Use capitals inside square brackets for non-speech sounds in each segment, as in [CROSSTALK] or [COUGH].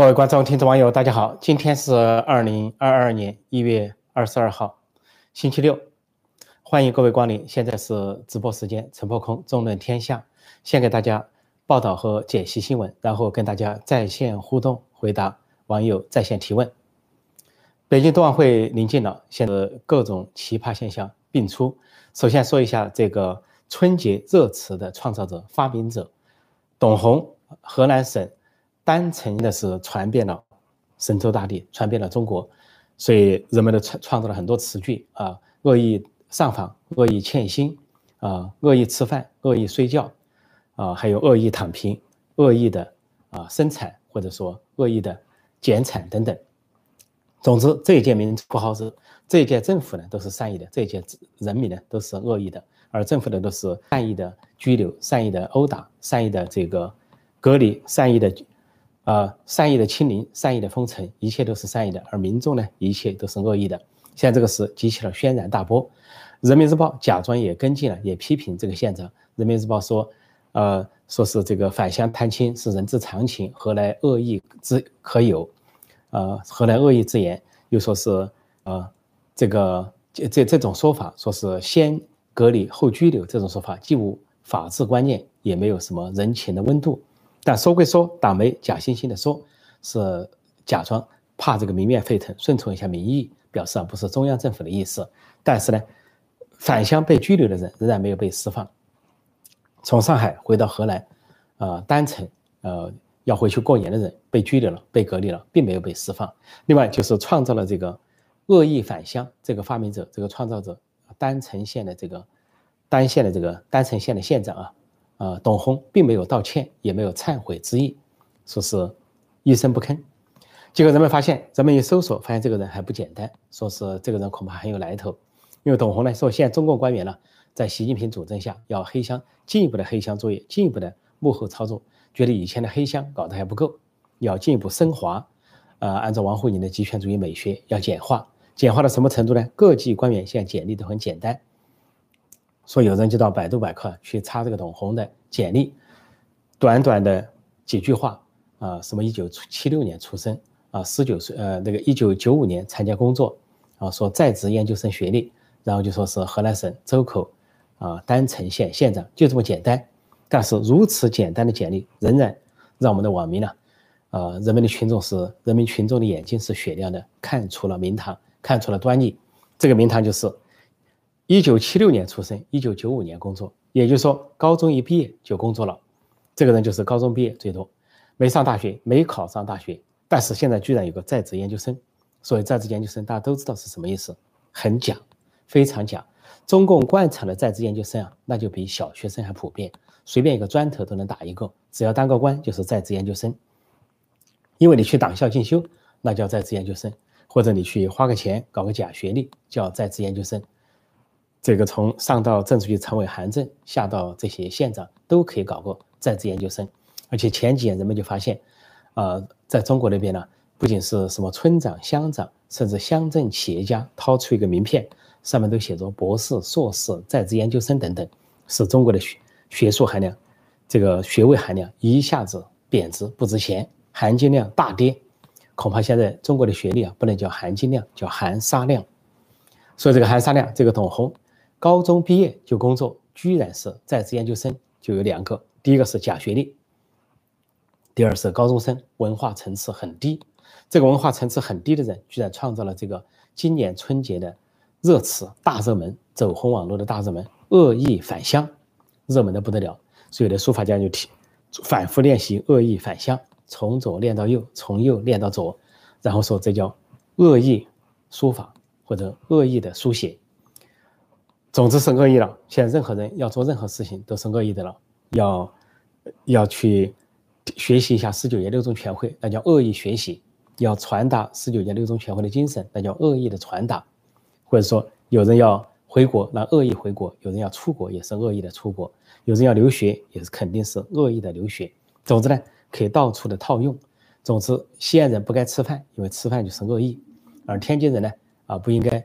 各位观众、听众、网友，大家好！今天是二零二二年一月二十二号，星期六，欢迎各位光临。现在是直播时间，陈破空纵论天下，先给大家报道和解析新闻，然后跟大家在线互动，回答网友在线提问。北京冬奥会临近了，现在各种奇葩现象并出。首先说一下这个春节热词的创造者、发明者董宏，河南省。单纯的是传遍了神州大地，传遍了中国，所以人们都创创造了很多词句啊，恶意上访、恶意欠薪啊、恶意吃饭、恶意睡觉啊，还有恶意躺平、恶意的啊生产或者说恶意的减产等等。总之，这一届民不好使，这一届政府呢都是善意的，这一届人民呢都是恶意的，而政府的都是善意的拘留、善意的殴打、善意的这个隔离、善意的。啊，善意的清零，善意的封城，一切都是善意的，而民众呢，一切都是恶意的。现在这个事激起了轩然大波，人民日报假装也跟进了，也批评这个县长。人民日报说，呃，说是这个返乡探亲是人之常情，何来恶意之可有？呃，何来恶意之言？又说是，呃，这个这这这种说法，说是先隔离后拘留，这种说法既无法治观念，也没有什么人情的温度。但说归说，党媒假惺惺的说，是假装怕这个民怨沸腾，顺从一下民意，表示啊不是中央政府的意思。但是呢，返乡被拘留的人仍然没有被释放。从上海回到河南，呃，单程呃要回去过年的人被拘留了，被隔离了，并没有被释放。另外就是创造了这个恶意返乡这个发明者，这个创造者，单城县的这个单县的这个单城县的县长啊。呃，董宏并没有道歉，也没有忏悔之意，说是一声不吭。结果人们发现，人们一搜索，发现这个人还不简单，说是这个人恐怕很有来头。因为董宏呢说，现在中共官员呢，在习近平主政下要黑箱，进一步的黑箱作业，进一步的幕后操作，觉得以前的黑箱搞得还不够，要进一步升华。呃，按照王沪宁的极权主义美学，要简化，简化到什么程度呢？各级官员现在简历都很简单。说有人就到百度百科去查这个董宏的简历，短短的几句话啊，什么一九七六年出生啊，十九岁呃那个一九九五年参加工作啊，说在职研究生学历，然后就说是河南省周口啊郸城县县长，就这么简单。但是如此简单的简历，仍然让我们的网民呢，呃人民的群众是人民群众的眼睛是雪亮的，看出了名堂，看出了端倪。这个名堂就是。一九七六年出生，一九九五年工作，也就是说高中一毕业就工作了。这个人就是高中毕业最多，没上大学，没考上大学，但是现在居然有个在职研究生。所以在职研究生大家都知道是什么意思，很假，非常假。中共惯常的在职研究生啊，那就比小学生还普遍，随便一个砖头都能打一个，只要当个官就是在职研究生。因为你去党校进修，那叫在职研究生，或者你去花个钱搞个假学历，叫在职研究生。这个从上到政治局常委韩正，下到这些县长都可以搞个在职研究生，而且前几年人们就发现，呃，在中国那边呢，不仅是什么村长、乡长，甚至乡镇企业家掏出一个名片，上面都写着博士、硕士、在职研究生等等，使中国的学学术含量，这个学位含量一下子贬值不值钱，含金量大跌，恐怕现在中国的学历啊，不能叫含金量，叫含沙量。所以这个含沙量，这个董宏。高中毕业就工作，居然是在职研究生，就有两个。第一个是假学历，第二是高中生，文化层次很低。这个文化层次很低的人，居然创造了这个今年春节的热词、大热门，走红网络的大热门——恶意返乡，热门的不得了。所以有的书法家就提，反复练习恶意返乡，从左练到右，从右练到左，然后说这叫恶意书法或者恶意的书写。总之是恶意了。现在任何人要做任何事情都是恶意的了。要要去学习一下十九届六中全会，那叫恶意学习；要传达十九届六中全会的精神，那叫恶意的传达。或者说，有人要回国，那恶意回国；有人要出国，也是恶意的出国；有人要留学，也是肯定是恶意的留学。总之呢，可以到处的套用。总之，西安人不该吃饭，因为吃饭就是恶意；而天津人呢，啊，不应该。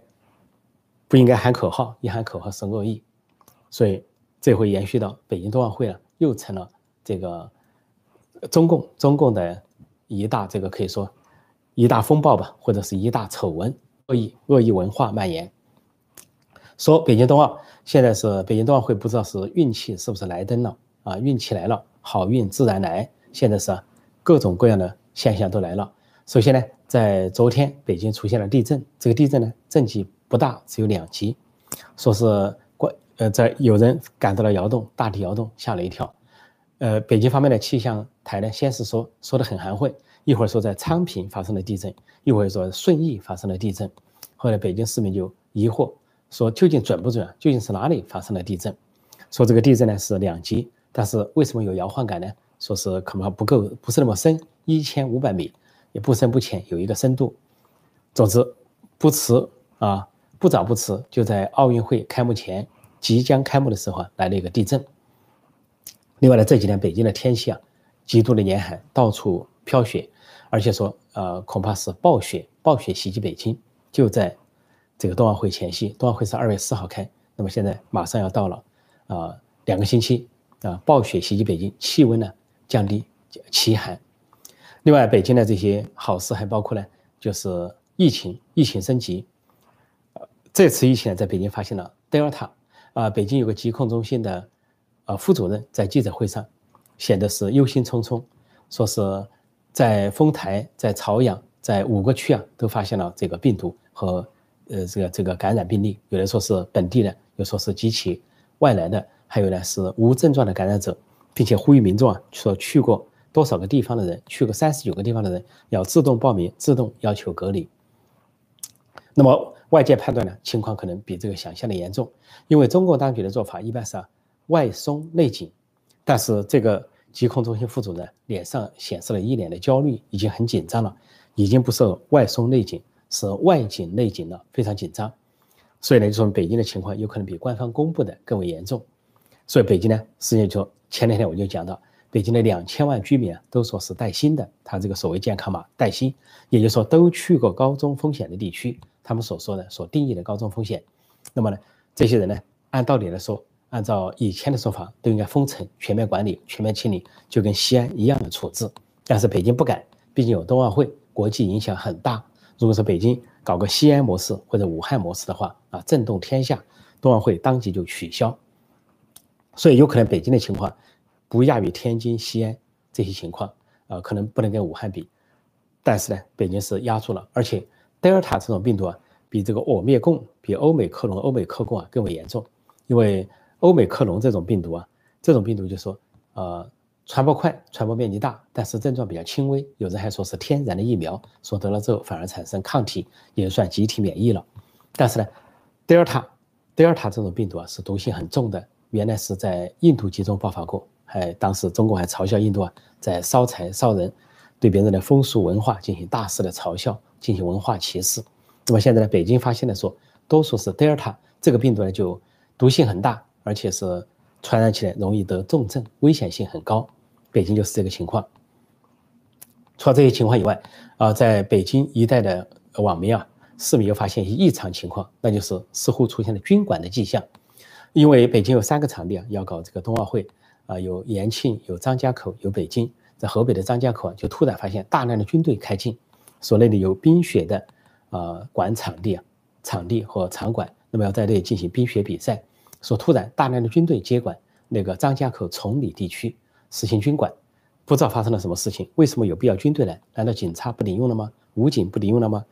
不应该喊口号，一喊口号是恶意，所以这回延续到北京冬奥会了，又成了这个中共中共的一大这个可以说一大风暴吧，或者是一大丑闻，恶意恶意文化蔓延。说北京冬奥现在是北京冬奥会，不知道是运气是不是来登了啊？运气来了，好运自然来。现在是各种各样的现象都来了。首先呢，在昨天北京出现了地震，这个地震呢震级不大，只有两级，说是关呃在有人感到了摇动，大地摇动，吓了一跳。呃，北京方面的气象台呢，先是说说的很含混，一会儿说在昌平发生了地震，一会儿说顺义发生了地震，后来北京市民就疑惑。说究竟准不准？究竟是哪里发生了地震？说这个地震呢是两级，但是为什么有摇晃感呢？说是恐怕不够，不是那么深，一千五百米也不深不浅，有一个深度。总之不迟啊，不早不迟，就在奥运会开幕前，即将开幕的时候来了一个地震。另外呢，这几天北京的天气啊，极度的严寒，到处飘雪，而且说呃恐怕是暴雪，暴雪袭击北京，就在。这个冬奥会前夕，冬奥会是二月四号开，那么现在马上要到了，啊，两个星期啊，暴雪袭击北京，气温呢降低，奇寒。另外，北京的这些好事还包括呢，就是疫情，疫情升级。这次疫情呢，在北京发现了德尔塔，啊，北京有个疾控中心的啊副主任在记者会上显得是忧心忡忡，说是在丰台、在朝阳、在五个区啊都发现了这个病毒和。呃，这个这个感染病例，有的说是本地的，有说是及其外来的，还有呢是无症状的感染者，并且呼吁民众啊，说去过多少个地方的人，去过三十九个地方的人，要自动报名，自动要求隔离。那么外界判断呢，情况可能比这个想象的严重，因为中国当局的做法一般是外松内紧，但是这个疾控中心副主任脸上显示了一脸的焦虑，已经很紧张了，已经不是外松内紧。是外紧内紧了，非常紧张，所以呢，就说北京的情况有可能比官方公布的更为严重。所以北京呢，实际上就前两天我就讲到，北京的两千万居民，都说是带薪的，他这个所谓健康码带薪，也就是说都去过高中风险的地区，他们所说的所定义的高中风险。那么呢，这些人呢，按道理来说，按照以前的说法，都应该封城、全面管理、全面清理，就跟西安一样的处置。但是北京不敢，毕竟有冬奥会，国际影响很大。如果说北京搞个西安模式或者武汉模式的话，啊，震动天下，冬奥会当即就取消。所以有可能北京的情况不亚于天津、西安这些情况，啊，可能不能跟武汉比。但是呢，北京是压住了，而且德尔塔这种病毒啊，比这个欧灭共、比欧美克隆、欧美克共啊更为严重。因为欧美克隆这种病毒啊，这种病毒就说，呃。传播快，传播面积大，但是症状比较轻微。有人还说是天然的疫苗，说得了之后反而产生抗体，也算集体免疫了。但是呢，德尔塔，德尔塔这种病毒啊是毒性很重的。原来是在印度集中爆发过，还当时中国还嘲笑印度啊在烧财烧人，对别人的风俗文化进行大肆的嘲笑，进行文化歧视。那么现在呢，北京发现的说，多数是德尔塔这个病毒呢就毒性很大，而且是传染起来容易得重症，危险性很高。北京就是这个情况。除了这些情况以外，啊，在北京一带的网民啊，市民又发现一些异常情况，那就是似乎出现了军管的迹象。因为北京有三个场地啊，要搞这个冬奥会啊，有延庆、有张家口、有北京。在河北的张家口，就突然发现大量的军队开进，所内的有冰雪的呃管场地啊，场地和场馆，那么要在这里进行冰雪比赛，说突然大量的军队接管那个张家口崇礼地区。实行军管，不知道发生了什么事情？为什么有必要军队来？难道警察不顶用了吗？武警不顶用了吗？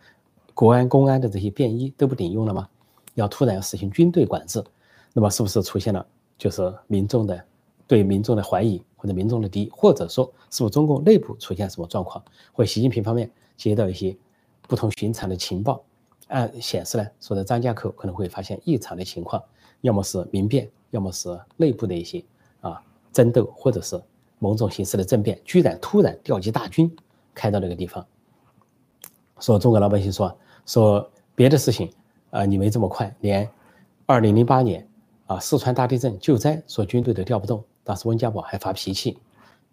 国安、公安的这些便衣都不顶用了吗？要突然要实行军队管制，那么是不是出现了就是民众的对民众的怀疑或者民众的敌意，或者说是不是中共内部出现什么状况？或习近平方面接到一些不同寻常的情报，按显示呢，说在张家口可能会发现异常的情况，要么是民变，要么是内部的一些啊争斗，或者是。某种形式的政变，居然突然调集大军开到那个地方，说中国老百姓说说别的事情啊，你没这么快，连二零零八年啊四川大地震救灾，说军队都调不动，当时温家宝还发脾气，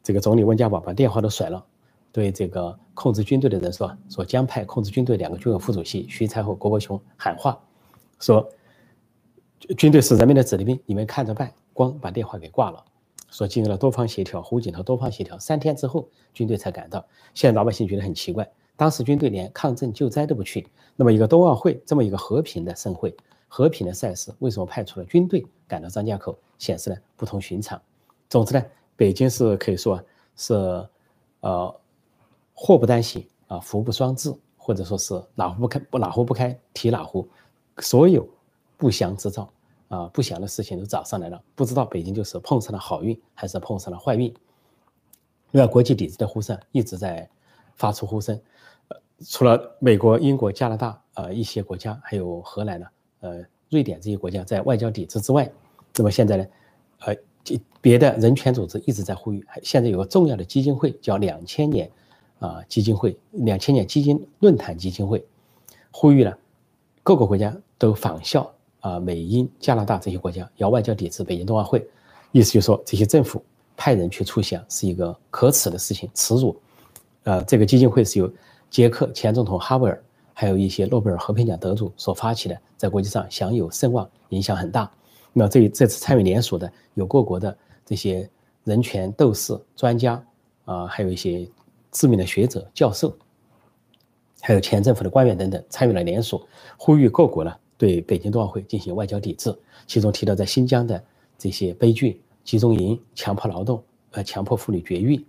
这个总理温家宝把电话都甩了，对这个控制军队的人说说将派控制军队两个军委副主席徐才厚、郭伯雄喊话，说军队是人民的子弟兵，你们看着办，光把电话给挂了。说经过了多方协调，胡锦涛多方协调，三天之后军队才赶到。现在老百姓觉得很奇怪，当时军队连抗震救灾都不去，那么一个冬奥会这么一个和平的盛会、和平的赛事，为什么派出了军队赶到张家口？显示呢不同寻常。总之呢，北京是可以说是呃祸不单行啊，福不双至，或者说是哪壶不开不哪壶不开提哪壶，所有不祥之兆。啊，不祥的事情都找上来了，不知道北京就是碰上了好运，还是碰上了坏运。那，国际抵制的呼声一直在发出呼声，呃，除了美国、英国、加拿大，呃，一些国家，还有荷兰呢，呃，瑞典这些国家在外交抵制之外，那么现在呢，呃，别的人权组织一直在呼吁，现在有个重要的基金会叫两千年啊基金会，两千年基金论坛基金会，呼吁呢各个国家都仿效。啊，美英加拿大这些国家要外交抵制北京冬奥会，意思就是说这些政府派人去出席啊，是一个可耻的事情，耻辱。呃，这个基金会是由捷克前总统哈维尔，还有一些诺贝尔和平奖得主所发起的，在国际上享有声望，影响很大。那这这次参与联署的有各国的这些人权斗士、专家啊，还有一些知名的学者、教授，还有前政府的官员等等，参与了联署，呼吁各国呢。对北京冬奥会进行外交抵制，其中提到在新疆的这些悲剧、集中营、强迫劳动、呃强迫妇女绝育，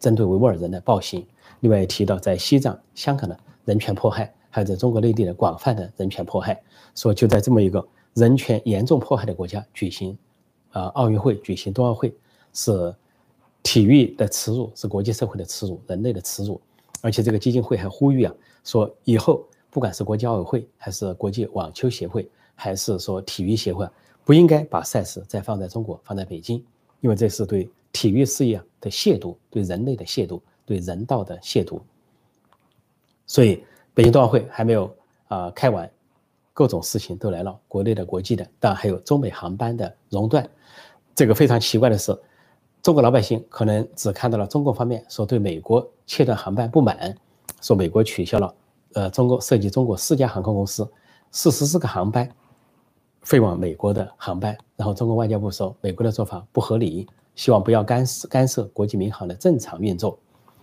针对维吾尔人的暴行。另外提到在西藏、香港的人权迫害，还有在中国内地的广泛的人权迫害。说就在这么一个人权严重迫害的国家举行，啊奥运会举行冬奥会，是体育的耻辱，是国际社会的耻辱，人类的耻辱。而且这个基金会还呼吁啊，说以后。不管是国际奥委会，还是国际网球协会，还是说体育协会，不应该把赛事再放在中国，放在北京，因为这是对体育事业的亵渎，对人类的亵渎，对人道的亵渎。所以，北京冬奥会还没有啊开完，各种事情都来了，国内的、国际的，当然还有中美航班的熔断。这个非常奇怪的是，中国老百姓可能只看到了中国方面说对美国切断航班不满，说美国取消了。呃，中国涉及中国四家航空公司，四十四个航班飞往美国的航班，然后中国外交部说美国的做法不合理，希望不要干涉干涉国际民航的正常运作。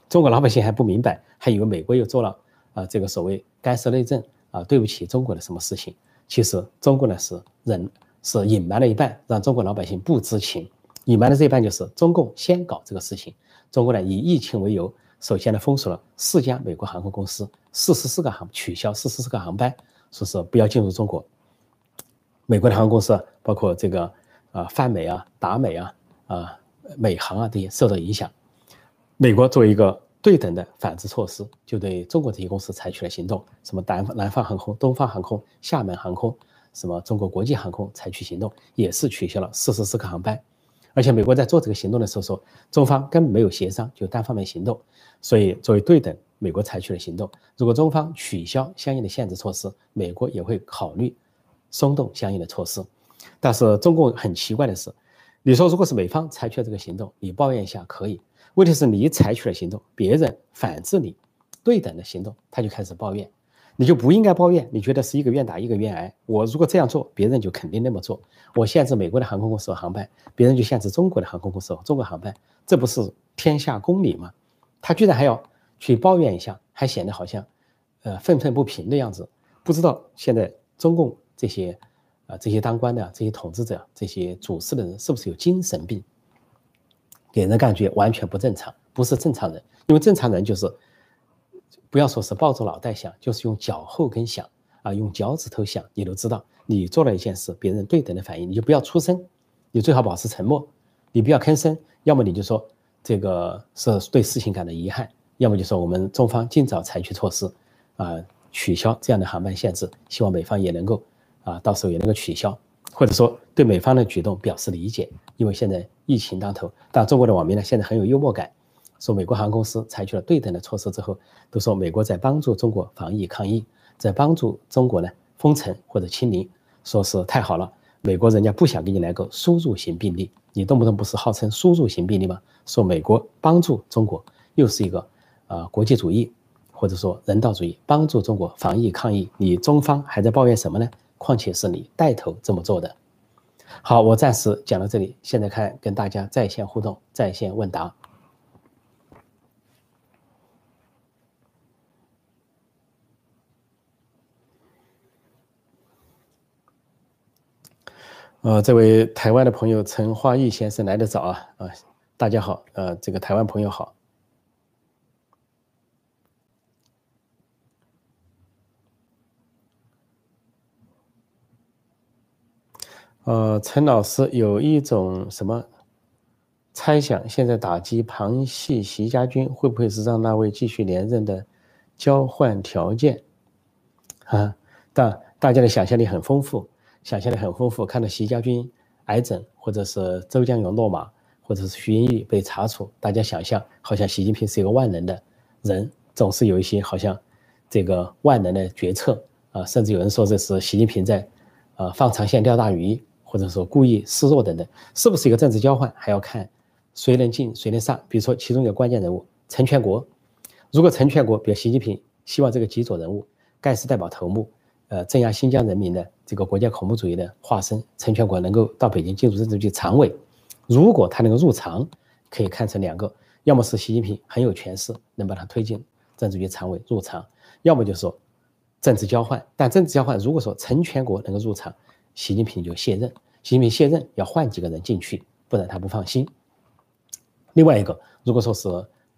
中国老百姓还不明白，还以为美国又做了啊这个所谓干涉内政啊对不起中国的什么事情。其实中国呢是人是隐瞒了一半，让中国老百姓不知情。隐瞒的这一半就是中共先搞这个事情，中国呢以疫情为由。首先呢，封锁了四家美国航空公司，四十四个航取消四十四个航班，说是不要进入中国。美国的航空公司包括这个啊泛美啊、达美啊、啊美航啊这些受到影响。美国作为一个对等的反制措施，就对中国这些公司采取了行动，什么南南方航空、东方航空、厦门航空，什么中国国际航空采取行动，也是取消了四十四个航班。而且美国在做这个行动的时候说，中方根本没有协商，就单方面行动。所以作为对等，美国采取了行动。如果中方取消相应的限制措施，美国也会考虑松动相应的措施。但是中共很奇怪的是，你说如果是美方采取了这个行动，你抱怨一下可以。问题是你采取了行动，别人反制你，对等的行动，他就开始抱怨。你就不应该抱怨，你觉得是一个愿打一个愿挨。我如果这样做，别人就肯定那么做。我限制美国的航空公司和航班，别人就限制中国的航空公司和中国航班，这不是天下公理吗？他居然还要去抱怨一下，还显得好像，呃，愤愤不平的样子。不知道现在中共这些，啊，这些当官的、这些统治者、这些主事的人是不是有精神病？给人感觉完全不正常，不是正常人。因为正常人就是。不要说是抱着脑袋想，就是用脚后跟想啊，用脚趾头想，你都知道，你做了一件事，别人对等的反应，你就不要出声，你最好保持沉默，你不要吭声，要么你就说这个是对事情感到遗憾，要么就说我们中方尽早采取措施，啊，取消这样的航班限制，希望美方也能够啊，到时候也能够取消，或者说对美方的举动表示理解，因为现在疫情当头，但中国的网民呢，现在很有幽默感。说美国航空公司采取了对等的措施之后，都说美国在帮助中国防疫抗疫，在帮助中国呢封城或者清零，说是太好了。美国人家不想给你来个输入型病例，你动不动不是号称输入型病例吗？说美国帮助中国又是一个啊国际主义或者说人道主义，帮助中国防疫抗疫，你中方还在抱怨什么呢？况且是你带头这么做的，好，我暂时讲到这里，现在看跟大家在线互动、在线问答。呃，这位台湾的朋友陈花玉先生来的早啊啊，大家好，呃，这个台湾朋友好。呃，陈老师有一种什么猜想？现在打击旁系习家军，会不会是让那位继续连任的交换条件？啊，大大家的想象力很丰富，想象力很丰富。看到习家军癌症，或者是周江勇落马，或者是徐英玉被查处，大家想象好像习近平是一个万能的人，总是有一些好像这个万能的决策啊，甚至有人说这是习近平在呃放长线钓大鱼。或者说故意示弱等等，是不是一个政治交换，还要看谁能进谁能上。比如说其中一个关键人物陈全国，如果陈全国，比如习近平希望这个极左人物盖世太保头目，呃，镇压新疆人民的这个国家恐怖主义的化身陈全国能够到北京进入政治局常委，如果他能够入常，可以看成两个，要么是习近平很有权势，能把他推进政治局常委入常，要么就是说政治交换。但政治交换如果说陈全国能够入场，习近平就卸任，习近平卸任要换几个人进去，不然他不放心。另外一个，如果说是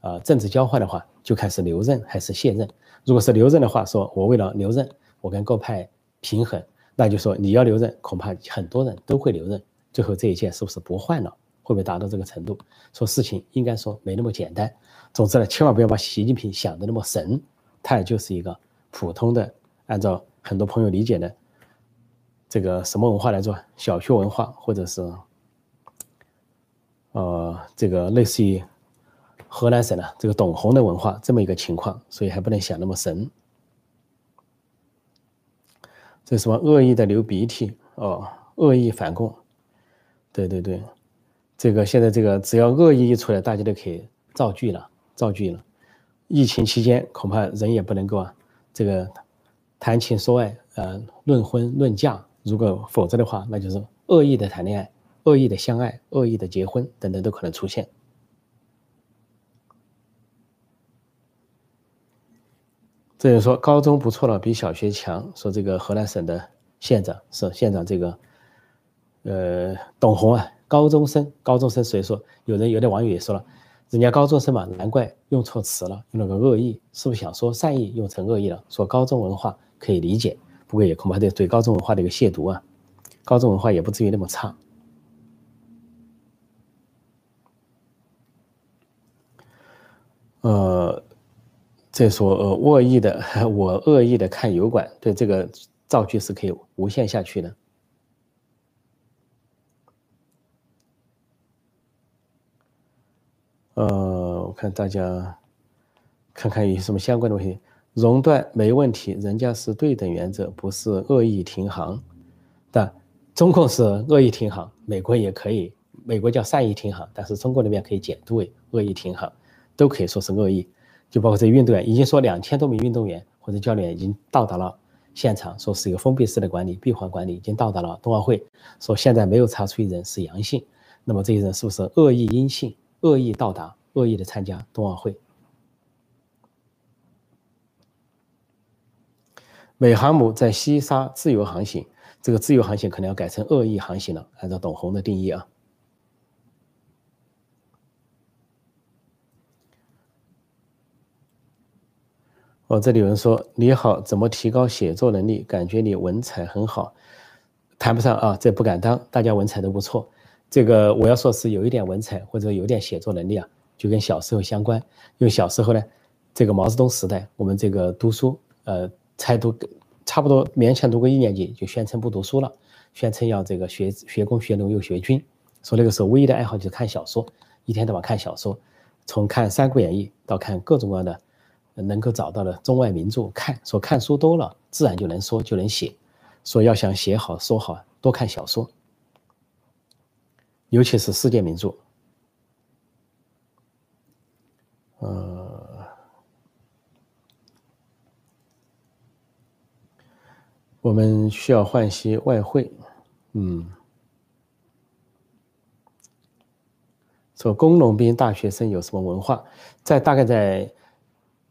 呃政治交换的话，就看是留任还是卸任。如果是留任的话，说我为了留任，我跟各派平衡，那就说你要留任，恐怕很多人都会留任。最后这一届是不是不换了？会不会达到这个程度？说事情应该说没那么简单。总之呢，千万不要把习近平想的那么神，他也就是一个普通的，按照很多朋友理解的。这个什么文化来做？小学文化，或者是，呃，这个类似于河南省的这个董洪的文化这么一个情况，所以还不能想那么神。这什么恶意的流鼻涕哦，恶意反共，对对对，这个现在这个只要恶意一出来，大家都可以造句了，造句了。疫情期间恐怕人也不能够啊，这个谈情说爱，呃，论婚论嫁。如果否则的话，那就是恶意的谈恋爱、恶意的相爱、恶意的结婚等等都可能出现。这就说高中不错了，比小学强。说这个河南省的县长是县长，这个呃董洪啊，高中生，高中生。所以说，有人有的网友也说了，人家高中生嘛，难怪用错词了，用了个恶意，是不是想说善意用成恶意了？说高中文化可以理解。不过也恐怕得对高中文化的一个亵渎啊，高中文化也不至于那么差。呃，这说呃恶意的，[LAUGHS] 我恶意的看油管，对这个造句是可以无限下去的。呃，我看大家看看有什么相关的问题。熔断没问题，人家是对等原则，不是恶意停航。但中共是恶意停航，美国也可以，美国叫善意停航，但是中国那边可以解读为恶意停航，都可以说是恶意。就包括这运动员，已经说两千多名运动员或者教练已经到达了现场，说是一个封闭式的管理、闭环管理，已经到达了冬奥会，说现在没有查出一人是阳性。那么这些人是不是恶意阴性、恶意到达、恶意的参加冬奥会？美航母在西沙自由航行，这个自由航行可能要改成恶意航行了。按照董洪的定义啊。哦，这里有人说你好，怎么提高写作能力？感觉你文采很好，谈不上啊，这不敢当。大家文采都不错。这个我要说是有一点文采或者有点写作能力啊，就跟小时候相关。因为小时候呢，这个毛泽东时代，我们这个读书，呃。才读差不多勉强读个一年级，就宣称不读书了，宣称要这个学学工学农又学军。说那个时候唯一的爱好就是看小说，一天到晚看小说，从看《三国演义》到看各种各样的能够找到的中外名著。看说看书多了，自然就能说就能写。说要想写好说好，多看小说，尤其是世界名著。嗯。我们需要换些外汇。嗯。说工农兵大学生有什么文化，在大概在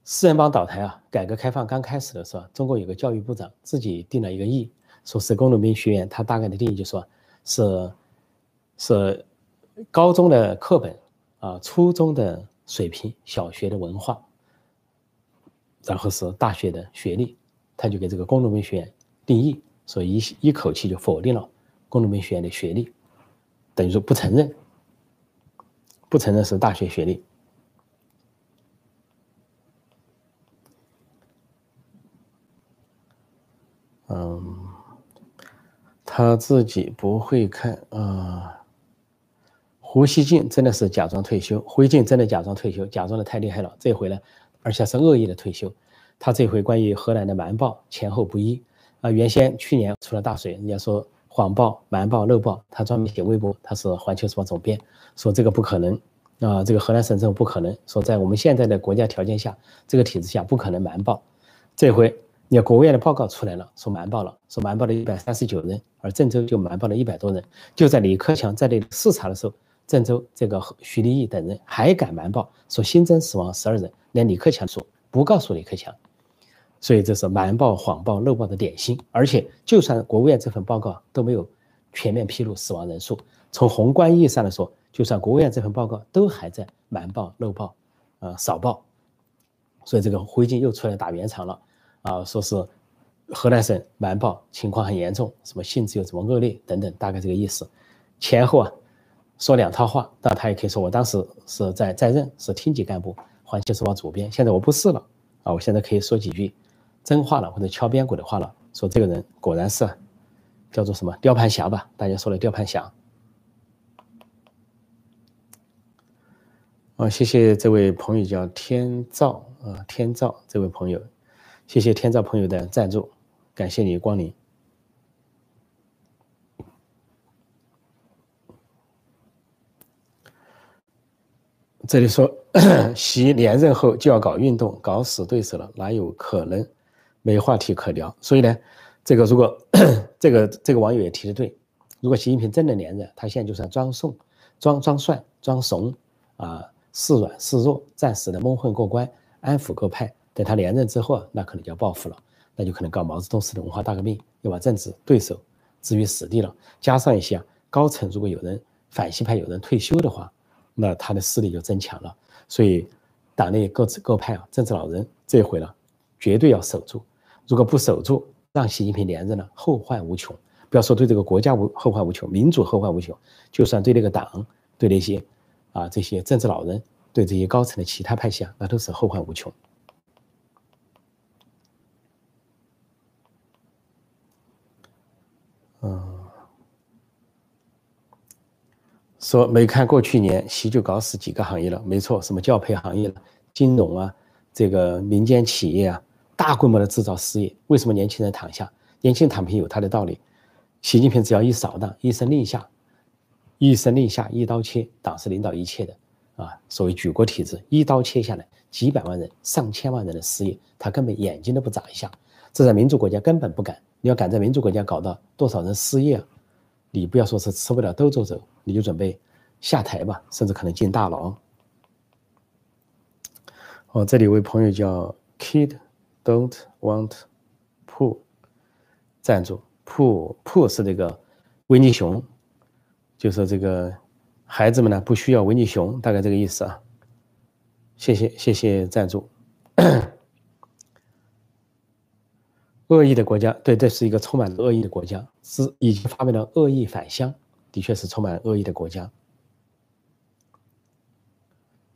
四人帮倒台啊，改革开放刚开始的时候，中国有个教育部长，自己定了一个义，说是工农兵学院，他大概的定义就说，是是高中的课本，啊，初中的水平，小学的文化。然后是大学的学历，他就给这个工农兵学院。定义，所以一一口气就否定了工农兵学院的学历，等于说不承认。不承认是大学学历。嗯，他自己不会看啊。胡锡进真的是假装退休，胡锡进真的假装退休，假装的太厉害了。这回呢，而且是恶意的退休。他这回关于河南的瞒报前后不一啊。原先去年出了大水，人家说谎报、瞒报、漏报，他专门写微博，他是环球时报总编。说这个不可能啊，这个河南省政府不可能说在我们现在的国家条件下，这个体制下不可能瞒报。这回你看国务院的报告出来了，说瞒报了，说瞒报了一百三十九人，而郑州就瞒报了一百多人。就在李克强在那里视察的时候，郑州这个徐立毅等人还敢瞒报，说新增死亡十二人，连李克强说不告诉李克强，所以这是瞒报、谎报、漏报的典型。而且就算国务院这份报告都没有全面披露死亡人数，从宏观意义上来说。就算国务院这份报告都还在瞒报、漏报，呃，少报，所以这个胡锡进又出来打圆场了，啊，说是河南省瞒报情况很严重，什么性质又怎么恶劣等等，大概这个意思。前后啊说两套话，但他也可以说我当时是在在任，是厅级干部，环球时报主编，现在我不是了，啊，我现在可以说几句真话了或者敲边鼓的话了，说这个人果然是叫做什么雕盘侠吧，大家说的雕盘侠。啊，谢谢这位朋友叫天照啊，天照这位朋友，谢谢天照朋友的赞助，感谢你光临。这里说，[COUGHS] 习连任后就要搞运动，搞死对手了，哪有可能？没话题可聊。所以呢，这个如果这个这个网友也提的对，如果习近平真的连任，他现在就算装怂、装装帅、装怂啊。示软示弱，暂时的蒙混过关，安抚各派。等他连任之后，那可能就要报复了，那就可能搞毛泽东式的文化大革命，要把政治对手置于死地了。加上一些高层，如果有人反西派有人退休的话，那他的势力就增强了。所以，党内各自各派啊，政治老人这回呢，绝对要守住。如果不守住，让习近平连任了，后患无穷。不要说对这个国家无后患无穷，民主后患无穷，就算对那个党，对那些。啊，这些政治老人对这些高层的其他派系啊，那都是后患无穷。嗯，说没看过去年习就搞死几个行业了，没错，什么教培行业了，金融啊，这个民间企业啊，大规模的制造失业。为什么年轻人躺下？年轻人躺平有他的道理。习近平只要一扫荡，一声令下。一声令下，一刀切，党是领导一切的啊！所谓举国体制，一刀切下来，几百万人、上千万人的失业，他根本眼睛都不眨一下。这在民主国家根本不敢。你要敢在民主国家搞到多少人失业，你不要说是吃不了兜着走，你就准备下台吧，甚至可能进大牢。哦，这里有位朋友叫 Kid Don't Want Poo 赞助，Poo Poo 是这个维尼熊。就是这个孩子们呢，不需要维尼熊，大概这个意思啊。谢谢谢谢赞助。恶意的国家，对，这是一个充满恶意的国家，是已经发明了恶意返乡，的确是充满恶意的国家。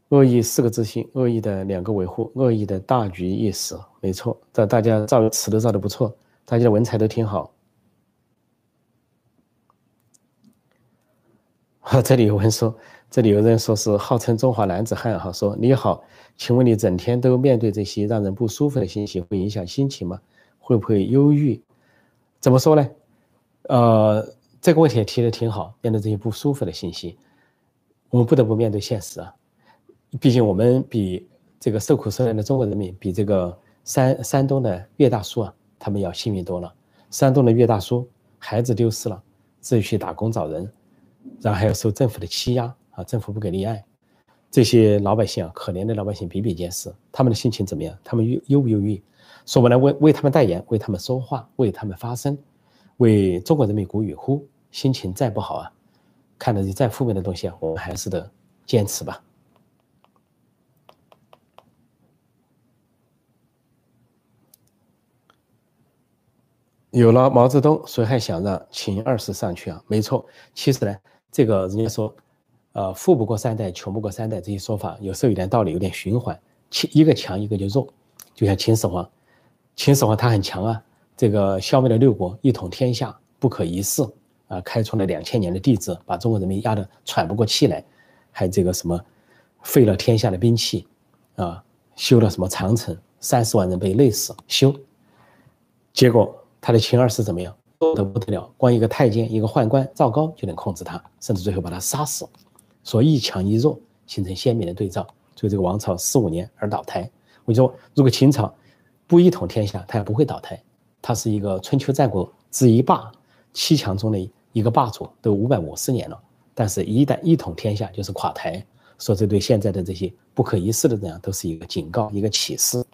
恶意四个自信，恶意的两个维护，恶意的大局意识，没错，这大家造词都造的不错，大家的文采都挺好。[LAUGHS] 这里有人说，这里有人说是号称中华男子汉哈，说你好，请问你整天都面对这些让人不舒服的信息，会影响心情吗？会不会忧郁？怎么说呢？呃，这个问题也提的挺好。面对这些不舒服的信息，我们不得不面对现实啊。毕竟我们比这个受苦受难的中国人民，比这个山山东的岳大叔啊，他们要幸运多了。山东的岳大叔孩子丢失了，自己去打工找人。然后还要受政府的欺压啊，政府不给立案，这些老百姓啊，可怜的老百姓比比皆是，他们的心情怎么样？他们忧忧不忧郁？说我来为为他们代言，为他们说话，为他们发声，为中国人民鼓与呼。心情再不好啊，看着再负面的东西啊，我们还是得坚持吧。有了毛泽东，谁还想让秦二世上去啊？没错，其实呢，这个人家说，呃，富不过三代，穷不过三代，这些说法有时候有点道理，有点循环。秦一个强，一个就弱，就像秦始皇，秦始皇他很强啊，这个消灭了六国，一统天下，不可一世啊，开创了两千年的帝制，把中国人民压得喘不过气来，还这个什么，废了天下的兵器，啊，修了什么长城，三十万人被累死，修，结果。他的秦二世怎么样？多得不得了，光一个太监、一个宦官赵高就能控制他，甚至最后把他杀死。所以一强一弱形成鲜明的对照，所以这个王朝四五年而倒台。我就说，如果秦朝不一统天下，他也不会倒台。他是一个春秋战国之一霸，七强中的一个霸主，都五百五十年了。但是，一旦一统天下，就是垮台。说这对现在的这些不可一世的人，都是一个警告，一个启示。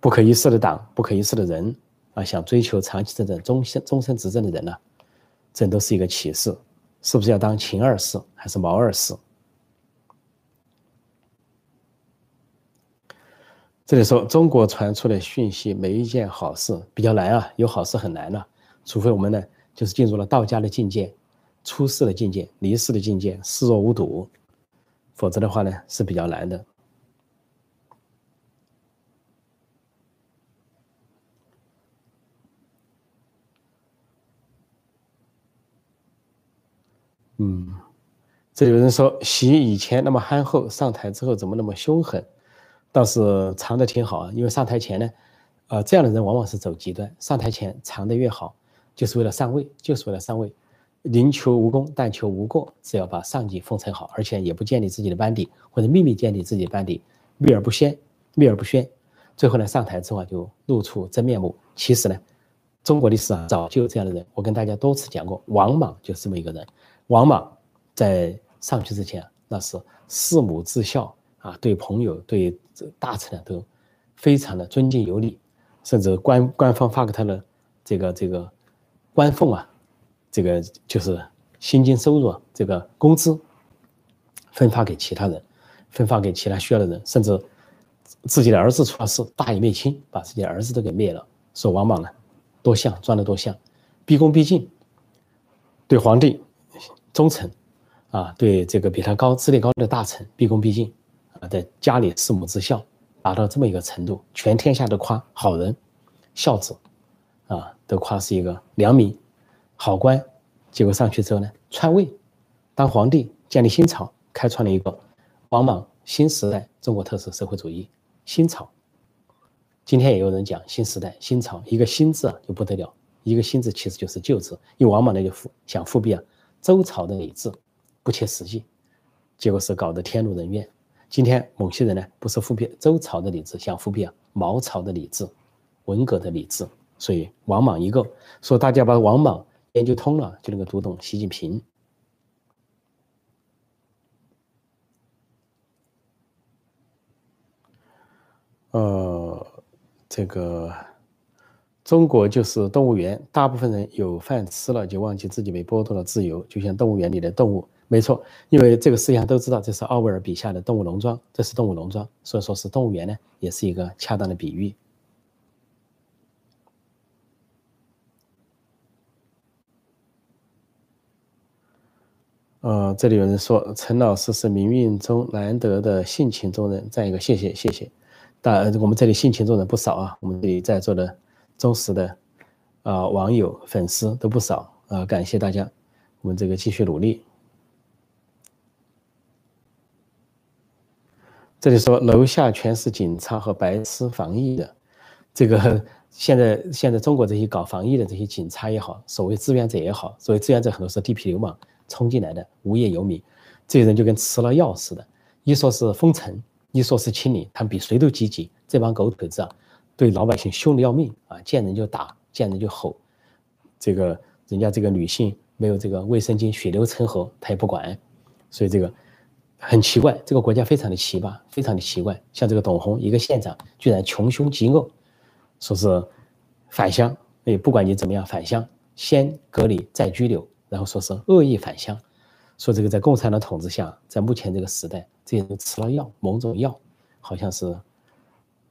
不可一世的党，不可一世的人。啊，想追求长期执政、终身终身执政的人呢，这都是一个启示，是不是要当秦二世还是毛二世？这里说中国传出的讯息，没一件好事比较难啊，有好事很难了，除非我们呢，就是进入了道家的境界、出世的境界、离世的境界，视若无睹，否则的话呢，是比较难的。嗯，这有人说，习以前那么憨厚，上台之后怎么那么凶狠？倒是藏的挺好啊。因为上台前呢，呃，这样的人往往是走极端。上台前藏的越好，就是为了上位，就是为了上位，宁求无功，但求无过。只要把上级奉承好，而且也不建立自己的班底，或者秘密建立自己的班底，秘而不宣，秘而不宣。最后呢，上台之后就露出真面目。其实呢，中国历史上早就有这样的人。我跟大家多次讲过，王莽就是这么一个人。王莽在上去之前，那是四母至孝啊，对朋友、对大臣呢都非常的尊敬有礼，甚至官官方发给他的这个这个官俸啊，这个就是薪金收入啊这个工资分发给其他人，分发给其他需要的人，甚至自己的儿子出了事，大义灭亲，把自己的儿子都给灭了。说王莽呢，多像装的多像，毕恭毕敬，对皇帝。忠诚，啊，对这个比他高、资历高的大臣毕恭毕敬，啊，在家里四母之孝，达到这么一个程度，全天下都夸好人、孝子，啊，都夸是一个良民、好官。结果上去之后呢，篡位，当皇帝，建立新朝，开创了一个王莽新时代中国特色社会主义新朝。今天也有人讲新时代、新朝，一个新字啊就不得了，一个新字其实就是旧字，因为王莽那就复想复辟啊。周朝的礼制不切实际，结果是搞得天怒人怨。今天某些人呢，不是复辟周朝的礼制，想复辟啊毛朝的礼制、文革的礼制。所以王莽一个，说大家把王莽研究通了，就能够读懂习近平。呃，这个。中国就是动物园，大部分人有饭吃了就忘记自己被剥夺了自由，就像动物园里的动物。没错，因为这个世界上都知道这是奥威尔笔下的动物农庄，这是动物农庄，所以说是动物园呢，也是一个恰当的比喻。呃，这里有人说陈老师是冥运中难得的性情中人，再一个谢谢谢谢。但我们这里性情中人不少啊，我们这里在座的。忠实的啊网友粉丝都不少啊，感谢大家，我们这个继续努力。这里说楼下全是警察和白痴防疫的，这个 [LAUGHS] 现在现在中国这些搞防疫的这些警察也好，所谓志愿者也好，所谓志愿者很多是地痞流氓冲进来的无业游民，这些人就跟吃了药似的，一说是封城，一说是清理，他们比谁都积极，这帮狗腿子啊！对老百姓凶的要命啊！见人就打，见人就吼。这个人家这个女性没有这个卫生巾，血流成河，他也不管。所以这个很奇怪，这个国家非常的奇葩，非常的奇怪。像这个董洪一个县长，居然穷凶极恶，说是返乡，哎，不管你怎么样返乡，先隔离再拘留，然后说是恶意返乡，说这个在共产党统治下，在目前这个时代，这些人吃了药，某种药，好像是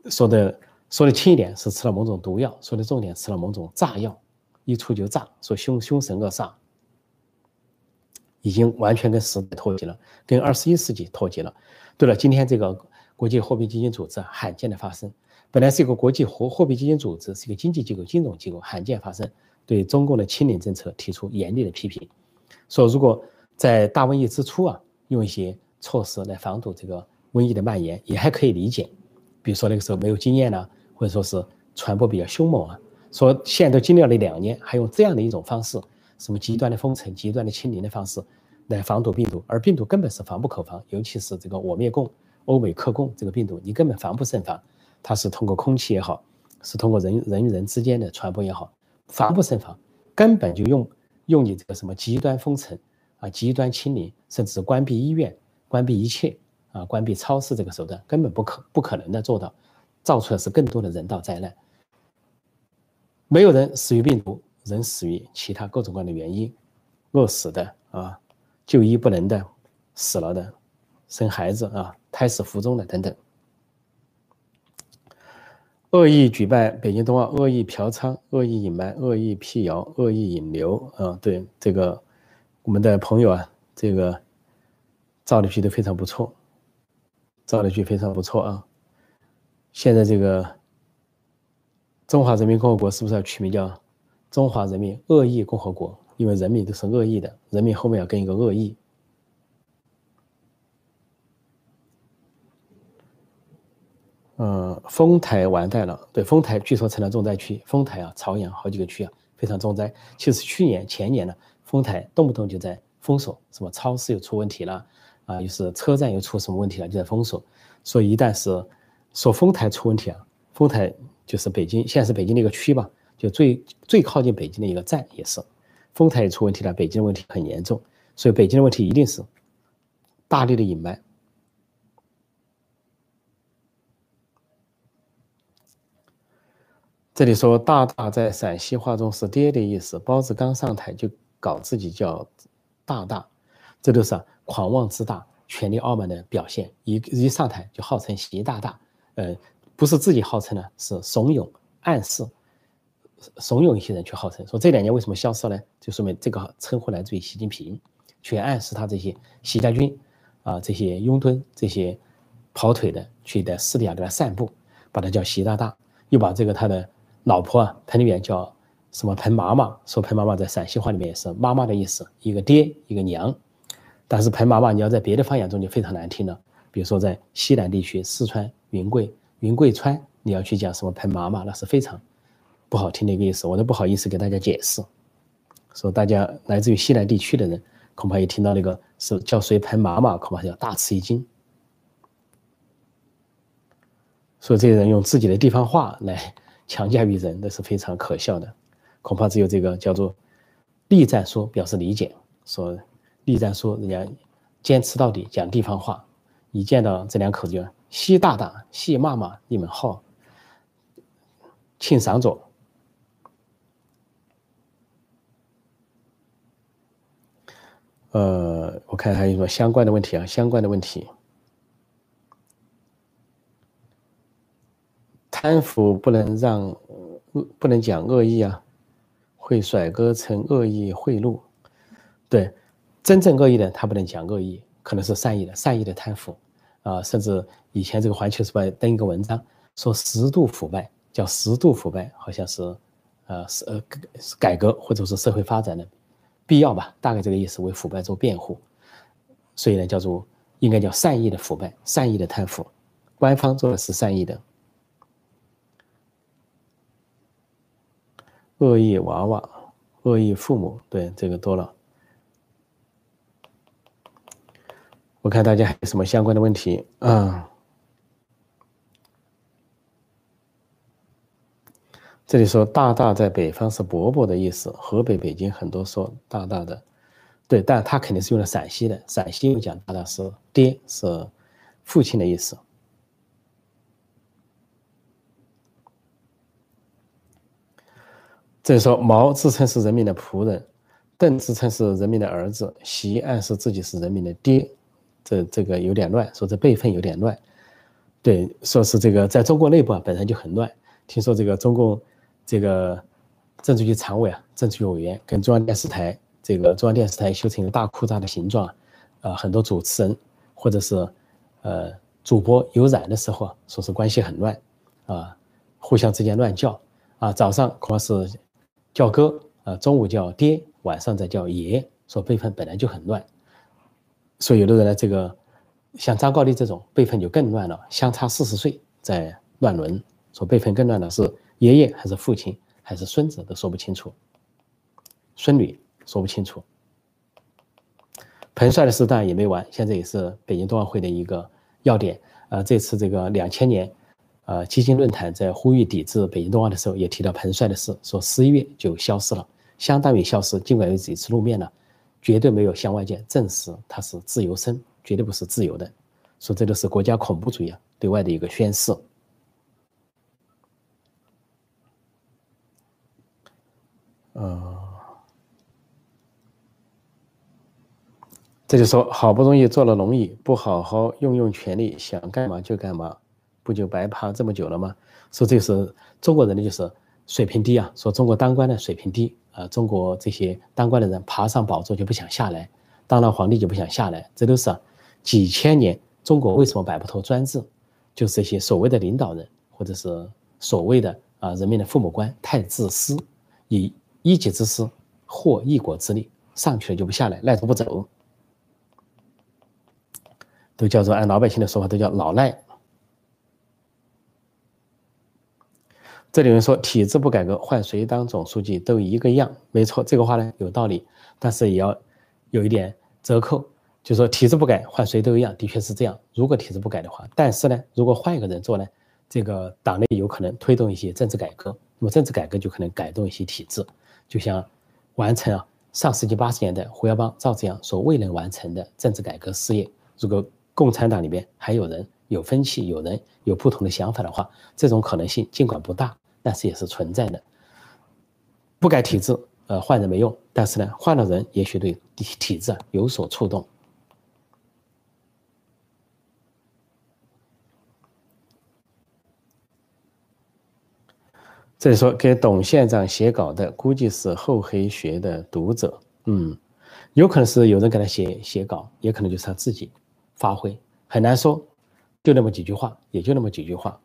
说的说的轻一点是吃了某种毒药，说的重点吃了某种炸药，一出就炸，说凶凶神恶煞。已经完全跟时代脱节了，跟二十一世纪脱节了。对了，今天这个国际货币基金组织罕见的发生，本来是一个国际货货币基金组织，是一个经济机构、金融机构，罕见发生对中共的清零政策提出严厉的批评，说如果在大瘟疫之初啊，用一些措施来防堵这个瘟疫的蔓延，也还可以理解。比如说那个时候没有经验呢，或者说是传播比较凶猛啊。说现在都经历了两年，还用这样的一种方式。什么极端的封城、极端的清零的方式来防堵病毒，而病毒根本是防不可防，尤其是这个我灭共、欧美克共这个病毒，你根本防不胜防。它是通过空气也好，是通过人人与人之间的传播也好，防不胜防，根本就用用你这个什么极端封城啊、极端清零，甚至关闭医院、关闭一切啊、关闭超市这个手段，根本不可不可能的做到，造出来是更多的人道灾难。没有人死于病毒。人死于其他各种各样的原因，饿死的啊，就医不能的，死了的，生孩子啊，胎死腹中的等等。恶意举办北京冬奥，恶意嫖娼，恶意隐瞒，恶意辟谣，恶意引流啊！对这个，我们的朋友啊，这个造的句都非常不错，造的句非常不错啊。现在这个中华人民共和国是不是要取名叫？中华人民恶意共和国，因为人民都是恶意的，人民后面要跟一个恶意。嗯，丰台完蛋了，对，丰台据说成了重灾区。丰台啊，朝阳好几个区啊，非常重灾。其实去年、前年呢，丰台动不动就在封锁，什么超市又出问题了，啊，又是车站又出什么问题了，就在封锁。所以一旦是说丰台出问题啊，丰台就是北京，现在是北京的一个区吧。就最最靠近北京的一个站也是，丰台也出问题了，北京的问题很严重，所以北京的问题一定是大力的隐瞒。这里说大大在陕西话中是爹的意思，包子刚上台就搞自己叫大大，这都是狂妄自大、权力傲慢的表现。一一上台就号称习大大，呃，不是自己号称的，是怂恿暗示。怂恿一些人去号称说这两年为什么消失呢？就说明这个称呼来自于习近平，去暗示他这些习家军啊，这些拥趸、这些跑腿的，去在私底下给他散布，把他叫习大大，又把这个他的老婆啊彭丽媛叫什么彭妈妈，说彭妈妈在陕西话里面也是妈妈的意思，一个爹一个娘，但是彭妈妈你要在别的方言中就非常难听了，比如说在西南地区四川云贵云贵川，你要去讲什么彭妈妈，那是非常。不好听的一个意思，我都不好意思给大家解释。说大家来自于西南地区的人，恐怕一听到那个是叫谁彭妈妈，恐怕要大吃一惊。所以这些人用自己的地方话来强加于人，那是非常可笑的。恐怕只有这个叫做栗战书表示理解，说栗战书人家坚持到底讲地方话，一见到这两口子就西大大、西妈妈，你们好，请上座。呃，我看还有什么相关的问题啊？相关的问题，贪腐不能让，不能讲恶意啊，会甩锅成恶意贿赂。对，真正恶意的他不能讲恶意，可能是善意的，善意的贪腐啊，甚至以前这个《环球时报》登一个文章说十度腐败，叫十度腐败，好像是，呃，是呃改革或者是社会发展的。必要吧，大概这个意思，为腐败做辩护，所以呢，叫做应该叫善意的腐败，善意的贪腐，官方做的是善意的，恶意娃娃，恶意父母，对这个多了。我看大家还有什么相关的问题啊？这里说“大大”在北方是伯伯的意思，河北、北京很多说“大大”的，对，但他肯定是用了陕西的，陕西又讲大的是爹，是父亲的意思。这里说毛自称是人民的仆人，邓自称是人民的儿子，习暗示自己是人民的爹，这这个有点乱，说这辈分有点乱。对，说是这个在中国内部啊本身就很乱。听说这个中共这个政治局常委啊、政治局委员跟中央电视台这个中央电视台修成一个大裤衩的形状，啊，很多主持人或者是呃主播有染的时候啊，说是关系很乱啊，互相之间乱叫啊，早上恐怕是。叫哥啊，中午叫爹，晚上再叫爷，说辈分本来就很乱，所以有的人呢，这个像张高丽这种辈分就更乱了，相差四十岁在乱伦，说辈分更乱的是爷爷还是父亲还是孙子都说不清楚，孙女说不清楚。彭帅的事当然也没完，现在也是北京冬奥会的一个要点呃，这次这个两千年。呃，基金论坛在呼吁抵制北京冬奥的时候，也提到彭帅的事，说十一月就消失了，相当于消失。尽管有几次露面了，绝对没有向外界证实他是自由身，绝对不是自由的。说这都是国家恐怖主义啊，对外的一个宣示。呃，这就说好不容易坐了龙椅，不好好用用权力，想干嘛就干嘛。不就白爬这么久了吗？说这是中国人的就是水平低啊，说中国当官的水平低啊，中国这些当官的人爬上宝座就不想下来，当了皇帝就不想下来，这都是几千年中国为什么摆不脱专制，就是这些所谓的领导人或者是所谓的啊人民的父母官太自私，以一己之私获一国之利，上去了就不下来，赖着不走，都叫做按老百姓的说法都叫老赖。这里面说体制不改革，换谁当总书记都一个样，没错，这个话呢有道理，但是也要有一点折扣，就说体制不改，换谁都一样，的确是这样。如果体制不改的话，但是呢，如果换一个人做呢，这个党内有可能推动一些政治改革，那么政治改革就可能改动一些体制，就像完成啊上世纪八十年代胡耀邦、赵紫阳所未能完成的政治改革事业。如果共产党里面还有人有分歧，有人有不同的想法的话，这种可能性尽管不大。但是也是存在的，不改体制，呃，换人没用。但是呢，换了人，也许对体体制有所触动。这里说给董县长写稿的，估计是厚黑学的读者，嗯，有可能是有人给他写写稿，也可能就是他自己发挥，很难说，就那么几句话，也就那么几句话。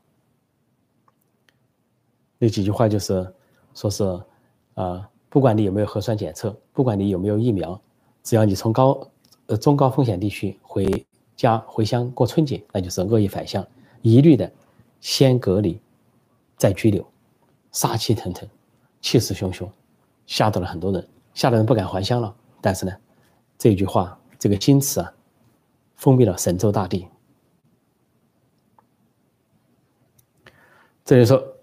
那几句话就是，说是，啊，不管你有没有核酸检测，不管你有没有疫苗，只要你从高，呃中高风险地区回家回乡过春节，那就是恶意返乡，一律的先隔离，再拘留，杀气腾腾，气势汹汹，吓到了很多人，吓得人不敢还乡了。但是呢，这句话这个金词啊，封闭了神州大地。这里说。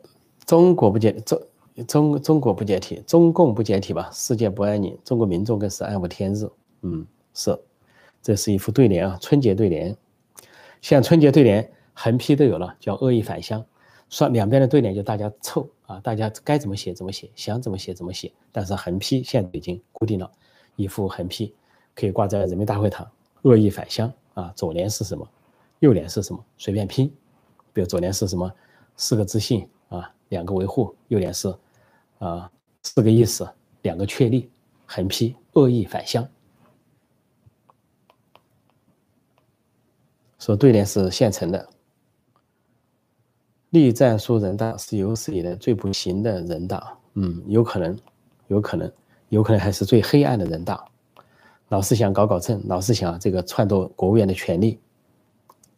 中国不解中中中国不解体，中共不解体吧？世界不安宁，中国民众更是暗无天日。嗯，是，这是一副对联啊，春节对联。像春节对联横批都有了，叫恶意返乡。说两边的对联就大家凑啊，大家该怎么写怎么写，想怎么写怎么写。但是横批现在已经固定了，一副横批可以挂在人民大会堂。恶意返乡啊，左联是什么？右联是什么？随便拼。比如左联是什么？四个自信啊。两个维护，右联是，啊，四个意思，两个确立，横批恶意返乡。说对联是现成的。栗战书人大是有史以来最不行的人大，嗯，有可能，有可能，有可能还是最黑暗的人大。老是想搞搞政，老是想这个篡夺国务院的权力，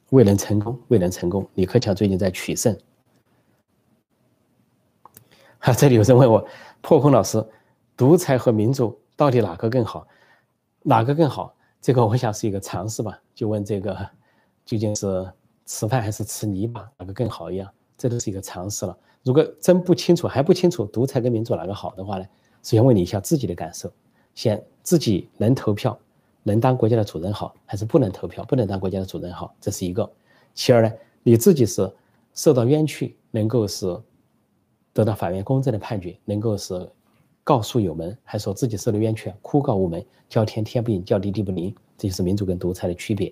未能成功，未能成功。李克强最近在取胜。啊，这里有人问我，破空老师，独裁和民主到底哪个更好？哪个更好？这个我想是一个常识吧。就问这个，究竟是吃饭还是吃泥巴，哪个更好一样？这都是一个常识了。如果真不清楚，还不清楚独裁跟民主哪个好的话呢？首先问你一下自己的感受，先自己能投票，能当国家的主人好，还是不能投票，不能当国家的主人好，这是一个。其二呢，你自己是受到冤屈，能够是得到法院公正的判决，能够是告诉有门，还说自己受了冤屈，哭告无门，叫天天不应，叫地地不灵，这就是民主跟独裁的区别。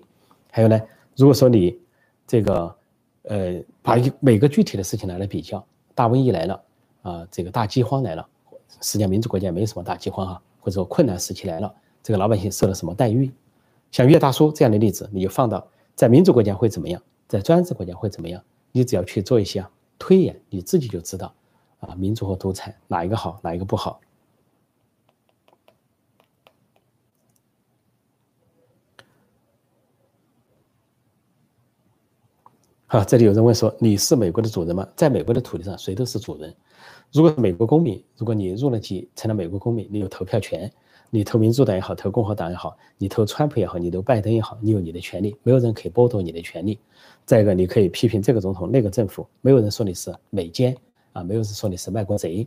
还有呢，如果说你这个呃把每个具体的事情拿来比较，大瘟疫来了啊，这个大饥荒来了。实际上，民主国家没有什么大饥荒啊，或者说困难时期来了，这个老百姓受了什么待遇？像岳大叔这样的例子，你就放到在民主国家会怎么样，在专制国家会怎么样？你只要去做一些推演，你自己就知道啊，民主和独裁哪一个好，哪一个不好。好，这里有人问说：“你是美国的主人吗？”在美国的土地上，谁都是主人。如果是美国公民，如果你入了籍成了美国公民，你有投票权，你投民主党也好，投共和党也好，你投川普也好，你投拜登也好，你有你的权利，没有人可以剥夺你的权利。再一个，你可以批评这个总统、那个政府，没有人说你是美奸啊，没有人说你是卖国贼。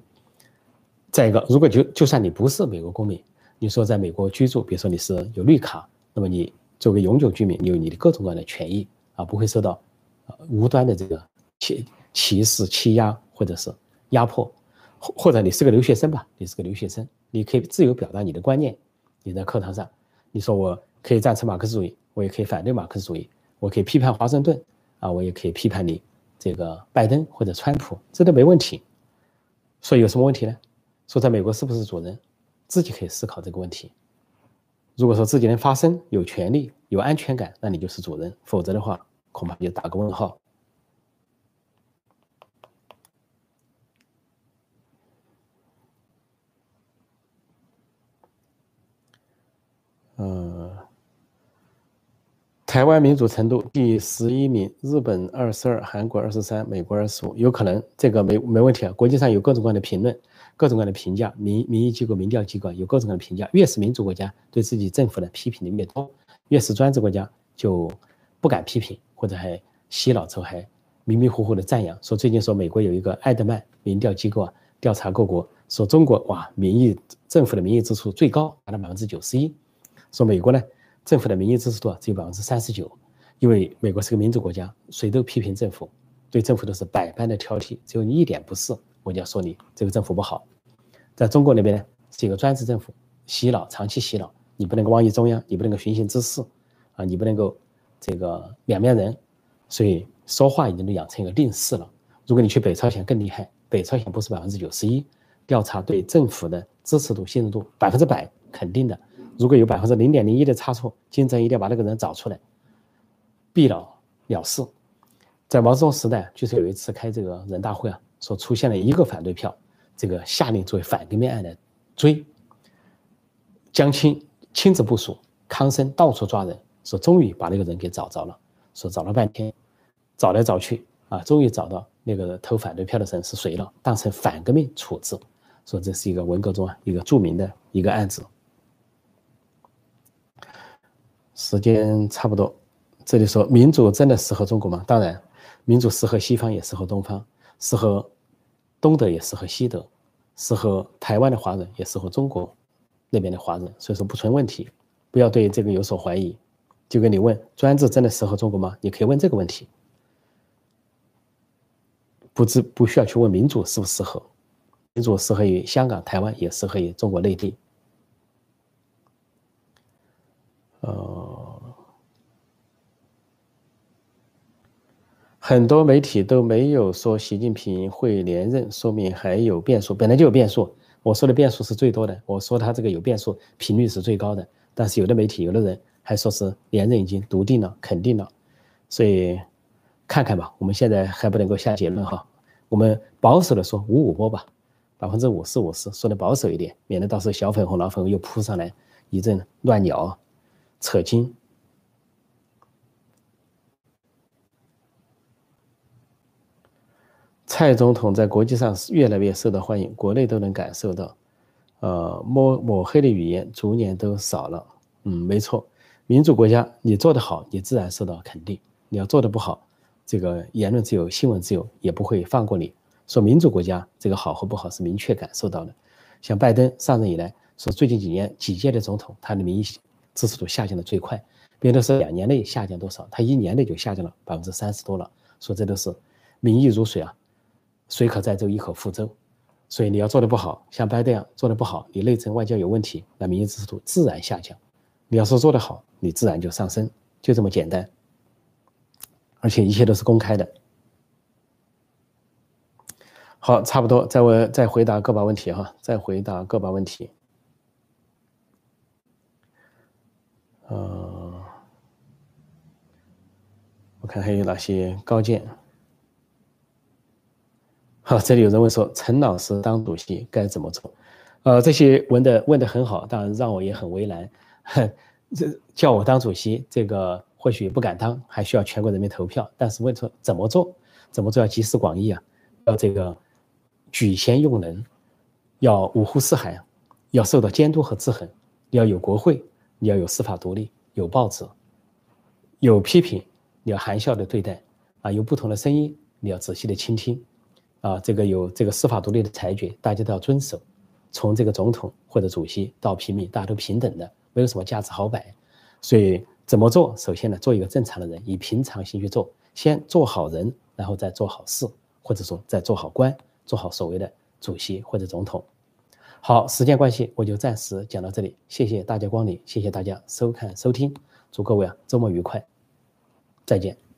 再一个，如果就就算你不是美国公民，你说在美国居住，比如说你是有绿卡，那么你作为永久居民，你有你的各种各样的权益啊，不会受到无端的这个歧歧视、欺压或者是。压迫，或或者你是个留学生吧，你是个留学生，你可以自由表达你的观念。你在课堂上，你说我可以赞成马克思主义，我也可以反对马克思主义，我可以批判华盛顿，啊，我也可以批判你这个拜登或者川普，这都没问题。所以有什么问题呢？说在美国是不是主人，自己可以思考这个问题。如果说自己能发声，有权利，有安全感，那你就是主人；否则的话，恐怕就打个问号。台湾民主程度第十一名，日本二十二，韩国二十三，美国二十五，有可能这个没没问题啊。国际上有各种各样的评论，各种各样的评价，民民意机构、民调机构有各种各样的评价。越是民主国家，对自己政府的批评的越多；越是专制国家，就不敢批评，或者还洗脑之后还迷迷糊糊的赞扬。说最近说美国有一个艾德曼民调机构啊，调查各国，说中国哇，民意政府的民意指数最高，达到百分之九十一。说美国呢，政府的民意支持度只有百分之三十九，因为美国是个民主国家，谁都批评政府，对政府都是百般的挑剔，只有你一点不是，我就要说你这个政府不好。在中国那边呢，是一个专制政府，洗脑，长期洗脑，你不能够妄议中央，你不能够寻衅滋事，啊，你不能够这个两面人，所以说话已经都养成一个定势了。如果你去北朝鲜更厉害，北朝鲜不是百分之九十一，调查对政府的支持度、信任度百分之百肯定的。如果有百分之零点零一的差错，金正一定要把那个人找出来，毙了了事。在毛泽东时代，就是有一次开这个人大会啊，说出现了一个反对票，这个下令作为反革命案来追。江青亲自部署，康生到处抓人，说终于把那个人给找着了。说找了半天，找来找去啊，终于找到那个投反对票的人是谁了，当成反革命处置。说这是一个文革中啊一个著名的一个案子。时间差不多，这里说民主真的适合中国吗？当然，民主适合西方，也适合东方，适合东德，也适合西德，适合台湾的华人，也适合中国那边的华人，所以说不存问题，不要对这个有所怀疑。就跟你问专制真的适合中国吗？你可以问这个问题，不知不需要去问民主适不适合，民主适合于香港、台湾，也适合于中国内地。呃，很多媒体都没有说习近平会连任，说明还有变数。本来就有变数，我说的变数是最多的，我说他这个有变数频率是最高的。但是有的媒体，有的人还说是连任已经笃定了、肯定了。所以看看吧，我们现在还不能够下结论哈。我们保守的说五五波吧，百分之五十五十，说的保守一点，免得到时候小粉红、老粉又扑上来一阵乱咬。扯筋。蔡总统在国际上是越来越受到欢迎，国内都能感受到，呃，抹抹黑的语言逐年都少了。嗯，没错，民主国家你做得好，你自然受到肯定；你要做的不好，这个言论自由、新闻自由也不会放过你。说民主国家这个好和不好是明确感受到的。像拜登上任以来。说最近几年几届的总统，他的民意支持度下降的最快。别的是两年内下降多少，他一年内就下降了百分之三十多了。说这都是民意如水啊，水可载舟，亦可覆舟。所以你要做的不好，像拜登做的不好，你内政外交有问题，那民意支持度自然下降。你要是做得好，你自然就上升，就这么简单。而且一切都是公开的。好，差不多，再问，再回答个把问题哈，再回答个把问题。呃，我看还有哪些高见？好，这里有人问说，陈老师当主席该怎么做？呃，这些问的问的很好，当然让我也很为难。[LAUGHS] 这叫我当主席，这个或许不敢当，还需要全国人民投票。但是问说怎么做？怎么做要集思广益啊？要这个。举贤用能，要五湖四海，要受到监督和制衡，要有国会，你要有司法独立，有报纸，有批评，你要含笑的对待，啊，有不同的声音，你要仔细的倾听，啊，这个有这个司法独立的裁决，大家都要遵守，从这个总统或者主席到平民，大家都平等的，没有什么价值好摆，所以怎么做？首先呢，做一个正常的人，以平常心去做，先做好人，然后再做好事，或者说再做好官。做好所谓的主席或者总统。好，时间关系，我就暂时讲到这里。谢谢大家光临，谢谢大家收看收听，祝各位啊周末愉快，再见。